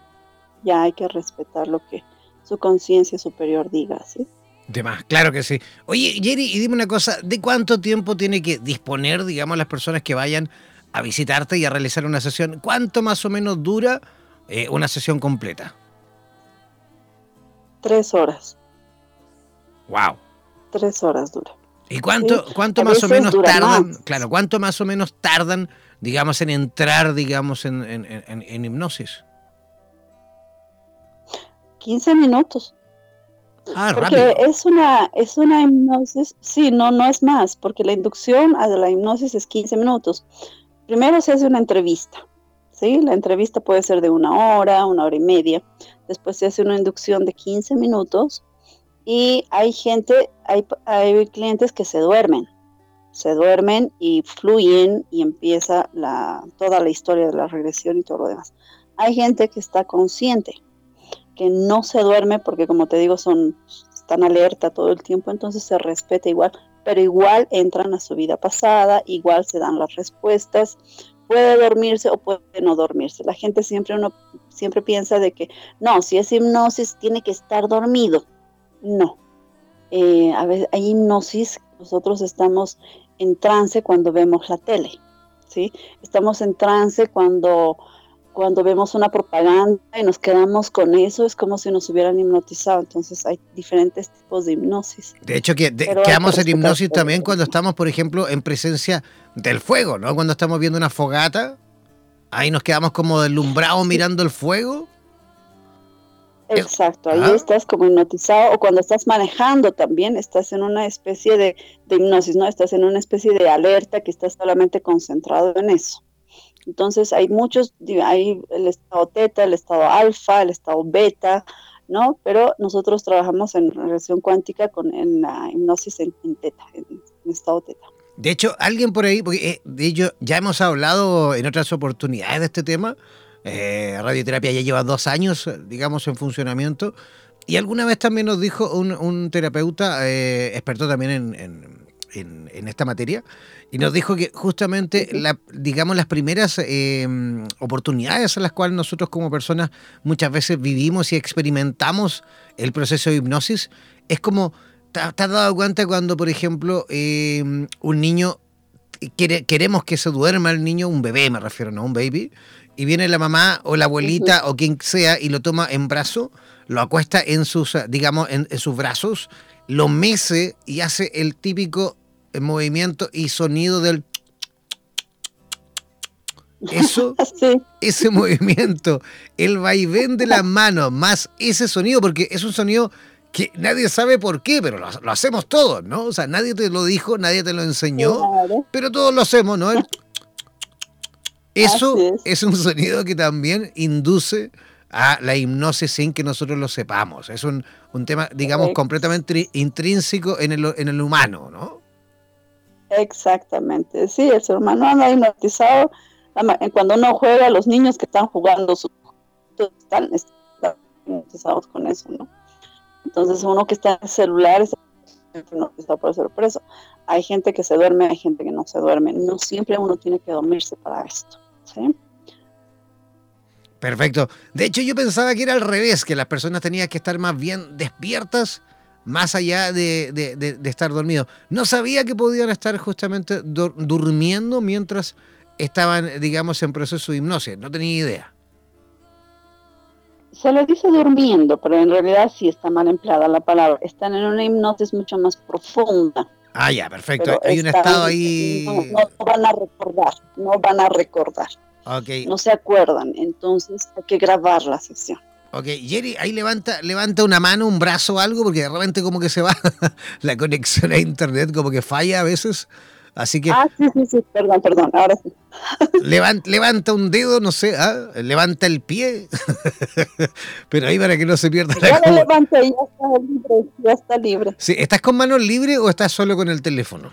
ya hay que respetar lo que su conciencia superior diga, ¿sí? De más, claro que sí. Oye, Jerry, y dime una cosa, ¿de cuánto tiempo tiene que disponer, digamos, las personas que vayan a visitarte y a realizar una sesión? ¿Cuánto más o menos dura eh, una sesión completa? Tres horas. Wow. Tres horas dura. ¿Y cuánto, cuánto más o menos tardan? Claro, ¿cuánto más o menos tardan, digamos, en entrar, digamos, en, en, en, en hipnosis? 15 minutos. Ah, porque es una, es una hipnosis, sí, no, no es más, porque la inducción a la hipnosis es 15 minutos. Primero se hace una entrevista, ¿sí? La entrevista puede ser de una hora, una hora y media. Después se hace una inducción de 15 minutos y hay gente, hay, hay clientes que se duermen, se duermen y fluyen y empieza la, toda la historia de la regresión y todo lo demás. Hay gente que está consciente, que no se duerme porque como te digo son están alerta todo el tiempo, entonces se respeta igual, pero igual entran a su vida pasada, igual se dan las respuestas, puede dormirse o puede no dormirse. La gente siempre uno siempre piensa de que no, si es hipnosis tiene que estar dormido. No. Eh, a veces hay hipnosis, nosotros estamos en trance cuando vemos la tele, ¿sí? Estamos en trance cuando cuando vemos una propaganda y nos quedamos con eso, es como si nos hubieran hipnotizado. Entonces hay diferentes tipos de hipnosis. De hecho, que quedamos en hipnosis también cuando estamos, por ejemplo, en presencia del fuego, ¿no? Cuando estamos viendo una fogata, ahí nos quedamos como deslumbrados mirando el fuego. Exacto, ahí estás como hipnotizado o cuando estás manejando también estás en una especie de, de hipnosis, ¿no? Estás en una especie de alerta que estás solamente concentrado en eso. Entonces hay muchos, hay el estado teta, el estado alfa, el estado beta, ¿no? Pero nosotros trabajamos en relación cuántica con en la hipnosis en, teta, en, estado teta. De hecho, alguien por ahí, porque eh, de ello ya hemos hablado en otras oportunidades de este tema. Eh, radioterapia ya lleva dos años, digamos, en funcionamiento. Y alguna vez también nos dijo un, terapeuta, eh, experto también en, en, esta materia y nos dijo que justamente, la, digamos, las primeras oportunidades en las cuales nosotros como personas muchas veces vivimos y experimentamos el proceso de hipnosis es como, ¿te, has dado cuenta cuando, por ejemplo, em, un niño, quiere, queremos que se duerma el niño, un bebé me refiero, no un baby, y viene la mamá o la abuelita o quien sea y lo toma en brazo, lo acuesta en sus, digamos, en sus brazos lo mece y hace el típico movimiento y sonido del... Eso, ese movimiento, el vaivén de las manos, más ese sonido, porque es un sonido que nadie sabe por qué, pero lo, hacemos todos, ¿no? O sea, nadie te lo dijo, nadie te lo enseñó, pero todos lo hacemos, ¿no? Eso es un sonido que también induce a la hipnosis sin que nosotros lo sepamos. Es un, tema, digamos, completamente intrínseco en el, en el humano, ¿no? Exactamente, sí, el ser humano anda hipnotizado. Cuando uno juega, los niños que están jugando están, hipnotizados con eso, ¿no? Entonces uno que está en celular está hipnotizado por eso hay gente que se duerme, hay gente que no se duerme. No siempre uno tiene que dormirse para esto, ¿sí? Perfecto. De hecho, yo pensaba que era al revés, que las personas tenían que estar más bien despiertas, más allá de, estar dormidos. No sabía que podían estar justamente durmiendo mientras estaban, digamos, en proceso de hipnosis. No tenía idea. Se les dice durmiendo, pero en realidad sí está mal empleada la palabra. Están en una hipnosis mucho más profunda. Ah, ya, perfecto. Hay un estado ahí. no van a recordar, no van a recordar. No se acuerdan, entonces hay que grabar la sesión. Ok, Jerry, ahí levanta, levanta una mano, un brazo o algo, porque de repente como que se va la conexión a internet, como que falla a veces. Así que. Ah, sí, sí, sí, perdón, perdón, ahora sí. Levanta, levanta un dedo, no sé, ¿ah? levanta el pie. Pero ahí para que no se pierda la Ya lo levanta y ya está libre, ya está libre. Sí, ¿estás con manos libres o estás solo con el teléfono?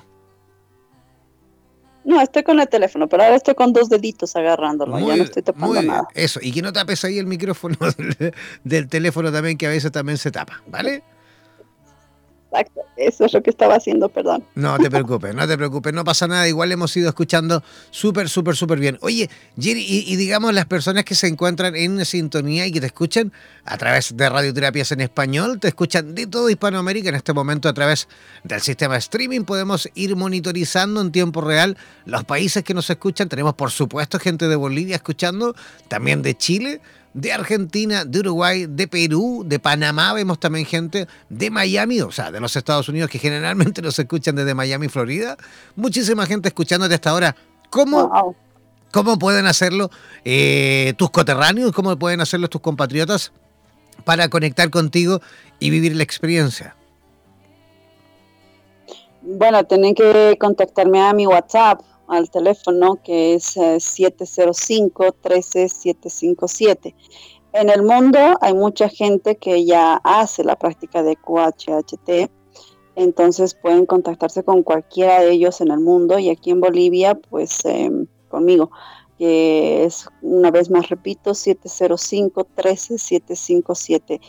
No, estoy con el teléfono, pero ahora estoy con dos deditos agarrándolo, ya no estoy tapando nada. Eso, y que no tapes ahí el micrófono del, teléfono también, que a veces también se tapa, ¿vale? Exacto, eso es lo que estaba haciendo, perdón. No te preocupes, no te preocupes, no pasa nada, igual hemos ido escuchando súper, súper, súper bien. Oye, Jerry, y, digamos las personas que se encuentran en sintonía y que te escuchan a través de radioterapias en español, te escuchan de todo Hispanoamérica en este momento a través del sistema streaming, podemos ir monitorizando en tiempo real los países que nos escuchan, tenemos por supuesto gente de Bolivia escuchando, también de Chile, de Argentina, de Uruguay, de Perú, de Panamá, vemos también gente de Miami, o sea, de los Estados Unidos que generalmente nos escuchan desde Miami, Florida. Muchísima gente escuchándote hasta ahora. ¿Cómo, ¿cómo pueden hacerlo eh, tus coterráneos? ¿Cómo pueden hacerlo tus compatriotas para conectar contigo y vivir la experiencia? Bueno, tienen que contactarme a mi WhatsApp al teléfono que es 705-13757. Eh, en el mundo hay mucha gente que ya hace la práctica de QHHT Entonces pueden contactarse con cualquiera de ellos en el mundo y aquí en Bolivia, pues em, conmigo, que es, una vez más repito, 705-13757,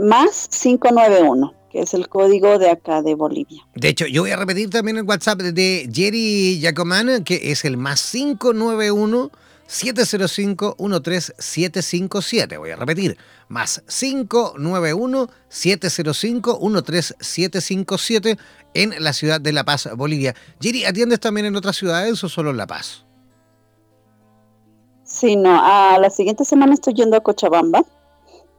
más 591 que es el código de acá de Bolivia. De hecho, yo voy a repetir también el WhatsApp de Jerry Giacomán, que es el más 591 705-13757. Voy a repetir, más 591-705-13757 en la ciudad de La Paz, Bolivia. Jerry, ¿atiendes también en otras ciudades o solo en La Paz? Sí, no, a la siguiente semana estoy yendo a Cochabamba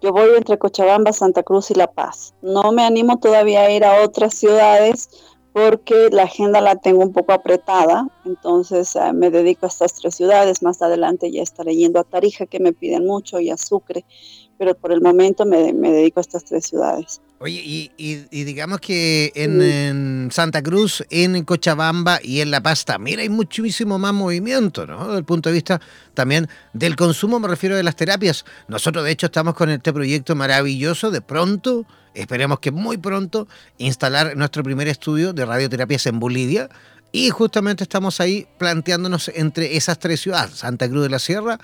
yo voy entre Cochabamba, Santa Cruz y La Paz. No me animo todavía a ir a otras ciudades porque la agenda la tengo un poco apretada, entonces eh, me dedico a estas tres ciudades. Más adelante ya estaré yendo a Tarija, que me piden mucho, y a Sucre, pero por el momento me, me dedico a estas tres ciudades. Oye, y, digamos que en, Santa Cruz, en Cochabamba y en La Paz también hay muchísimo más movimiento, ¿no? Desde el punto de vista también del consumo, me refiero de las terapias. Nosotros, de hecho, estamos con este proyecto maravilloso de pronto, esperemos que muy pronto, instalar nuestro primer estudio de radioterapias en Bolivia. Y justamente estamos ahí planteándonos entre esas tres ciudades, Santa Cruz de la Sierra,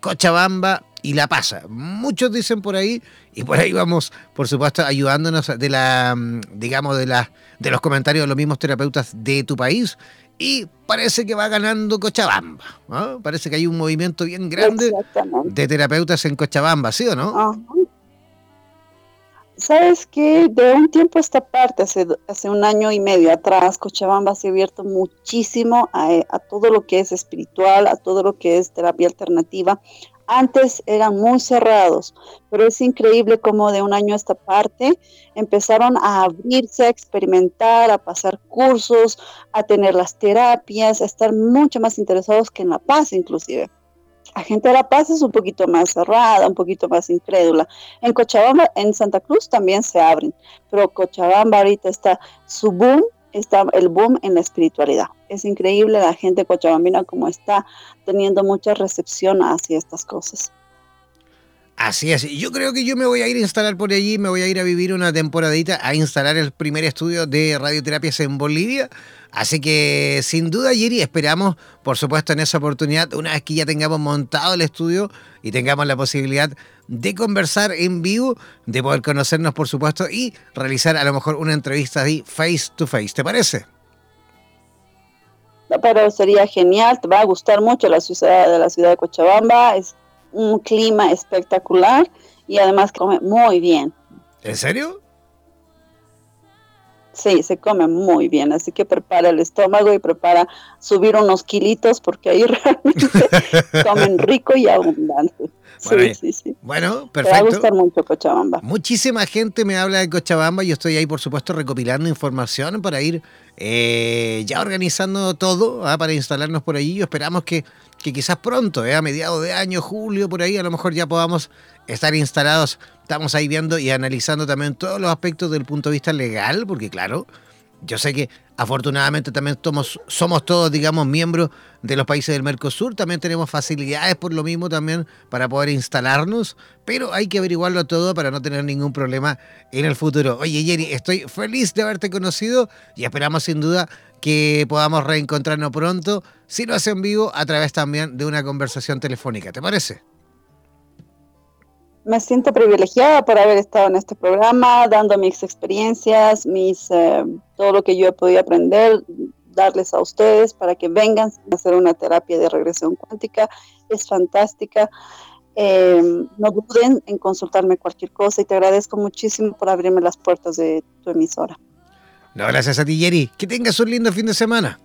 Cochabamba y La Paz. Muchos dicen por ahí, y por ahí vamos, por supuesto, ayudándonos de la, mm, digamos, de la, de los comentarios de los mismos terapeutas de tu país. Y parece que va ganando Cochabamba. Parece que hay un movimiento bien grande de terapeutas en Cochabamba, ¿sí o no? Sabes que de un tiempo a esta parte, hace, hace un año y medio atrás, Cochabamba se ha abierto muchísimo a, a, todo lo que es espiritual, a todo lo que es terapia alternativa, antes eran muy cerrados, pero es increíble cómo de un año a esta parte empezaron a abrirse, a experimentar, a pasar cursos, a tener las terapias, a estar mucho más interesados que en La Paz inclusive. La gente de La Paz es un poquito más cerrada, un poquito más incrédula. En Cochabamba, en Santa Cruz también se abren, pero Cochabamba ahorita está su boom está el boom en la espiritualidad. Es increíble la gente cochabambina como está teniendo mucha recepción hacia estas cosas. Así es, yo creo que yo me voy a ir a instalar por allí, me voy a ir a vivir una temporadita a instalar el primer estudio de radioterapias en Bolivia. Así que sin duda, Yeri, esperamos, por supuesto, en esa oportunidad, una vez que ya tengamos montado el estudio y tengamos la posibilidad de conversar en vivo, de poder conocernos, por supuesto, y realizar a lo mejor una entrevista ahí face to face. ¿Te parece? Pero sería genial, te va a gustar mucho la ciudad de la ciudad de Cochabamba, un clima espectacular y además come muy bien. ¿En serio? Sí, se come muy bien, así que prepara el estómago y prepara subir unos kilitos porque ahí realmente comen rico y abundante. Bueno, sí, sí, sí. Bueno, perfecto. Te va a gustar mucho Cochabamba. Muchísima gente me habla de Cochabamba. Yo estoy ahí, por supuesto, recopilando información para ir eh, ya organizando todo ¿ah? para instalarnos por allí. Esperamos que, que quizás pronto, ¿eh? a mediados de año, julio, por ahí, a lo mejor ya podamos estar instalados. Estamos ahí viendo y analizando también todos los aspectos del punto de vista legal, porque claro, yo sé que afortunadamente también somos, somos todos, digamos, miembros de los países del Mercosur, también tenemos facilidades por lo mismo también para poder instalarnos, pero hay que averiguarlo todo para no tener ningún problema en el futuro. Oye, Jenny, estoy feliz de haberte conocido y esperamos sin duda que podamos reencontrarnos pronto, si lo hace en vivo, a través también de una conversación telefónica. ¿Te parece? Me siento privilegiada por haber estado en este programa, dando mis experiencias, mis, eh, todo lo que yo he podido aprender, darles a ustedes para que vengan a hacer una terapia de regresión cuántica. Es fantástica. Eh, no duden en consultarme cualquier cosa y te agradezco muchísimo por abrirme las puertas de tu emisora. No, gracias a ti, Jerry. Que tengas un lindo fin de semana.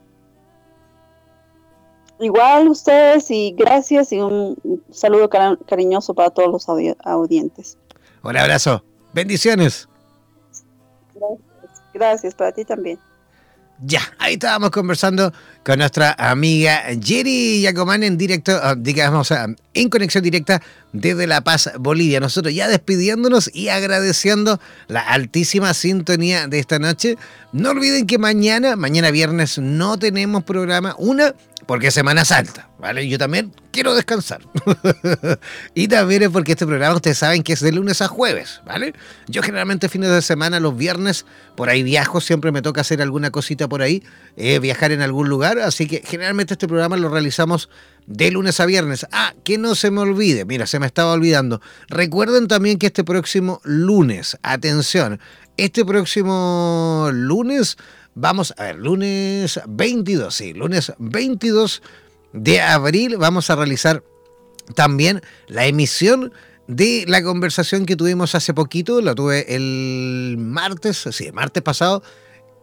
Igual ustedes y gracias y un saludo cariñoso para todos los audientes. Un abrazo. Bendiciones. Gracias, para ti también. Ya, ahí estábamos conversando con nuestra amiga Jerry Yacomán en directo, ah, digamos, ah, en conexión directa desde La Paz, Bolivia. Nosotros ya despidiéndonos y agradeciendo la altísima sintonía de esta noche. No olviden que mañana, mañana viernes, no tenemos programa. Una, porque es Semana Santa, ¿vale? Yo también quiero descansar. y también es porque este programa ustedes saben que es de lunes a jueves, ¿vale? Yo generalmente fines de semana, los viernes, por ahí viajo, siempre me toca hacer alguna cosita por ahí, eh, viajar en algún lugar, así que generalmente este programa lo realizamos de lunes a viernes. Ah, que no se me olvide, mira, se me estaba olvidando. Recuerden también que este próximo lunes, atención, este próximo lunes vamos a ver, lunes 22, sí, lunes 22 de abril vamos a realizar también la emisión de la conversación que tuvimos hace poquito, la tuve el martes, sí, el martes pasado,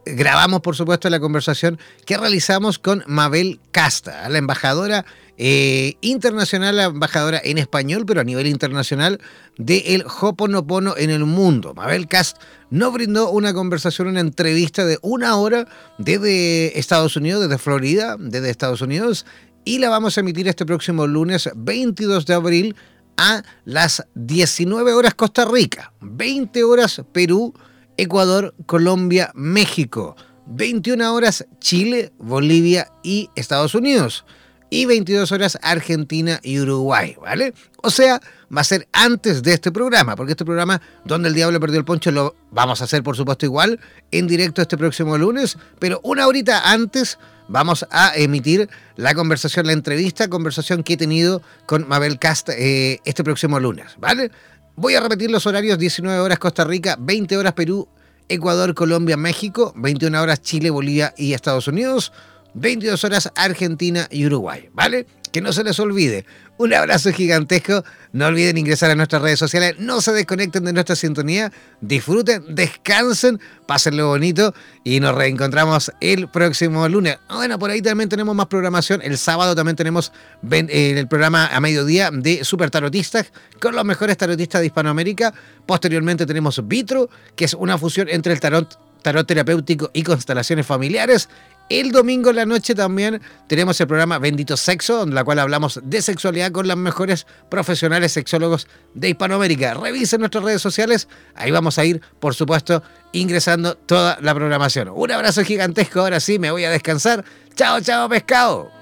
grabamos por supuesto la conversación que realizamos con Mabel Casta, la embajadora eh, internacional, embajadora en español, pero a nivel internacional, de el Hoponopono en el mundo. Mabel Cast nos brindó una conversación, una entrevista de una hora desde Estados Unidos, desde Florida, desde Estados Unidos, y la vamos a emitir este próximo lunes 22 de abril a las 19 horas Costa Rica, 20 horas Perú, Ecuador, Colombia, México, 21 horas Chile, Bolivia y Estados Unidos y 22 horas Argentina y Uruguay, ¿vale? O sea, va a ser antes de este programa, porque este programa, Donde el Diablo perdió el poncho, lo vamos a hacer, por supuesto, igual, en directo este próximo lunes, pero una horita antes vamos a emitir la conversación, la entrevista, conversación que he tenido con Mabel Cast eh, este próximo lunes, ¿vale? Voy a repetir los horarios, 19 horas Costa Rica, 20 horas Perú, Ecuador, Colombia, México, 21 horas Chile, Bolivia y Estados Unidos, 22 horas Argentina y Uruguay, ¿vale? Que no se les olvide. Un abrazo gigantesco. No olviden ingresar a nuestras redes sociales. No se desconecten de nuestra sintonía. Disfruten, descansen, pásenlo bonito y nos reencontramos el próximo lunes. Bueno, por ahí también tenemos más programación. El sábado también tenemos eh, el programa a mediodía de Super Tarotistas con los mejores tarotistas de Hispanoamérica. Posteriormente tenemos Vitro, que es una fusión entre el tarot tarot terapéutico y constelaciones familiares. El domingo en la noche también tenemos el programa Bendito Sexo, en la cual hablamos de sexualidad con los mejores profesionales sexólogos de Hispanoamérica. Revisen nuestras redes sociales, ahí vamos a ir, por supuesto, ingresando toda la programación. Un abrazo gigantesco, ahora sí, me voy a descansar. Chao, chao, pescado.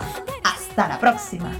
Hasta la próxima.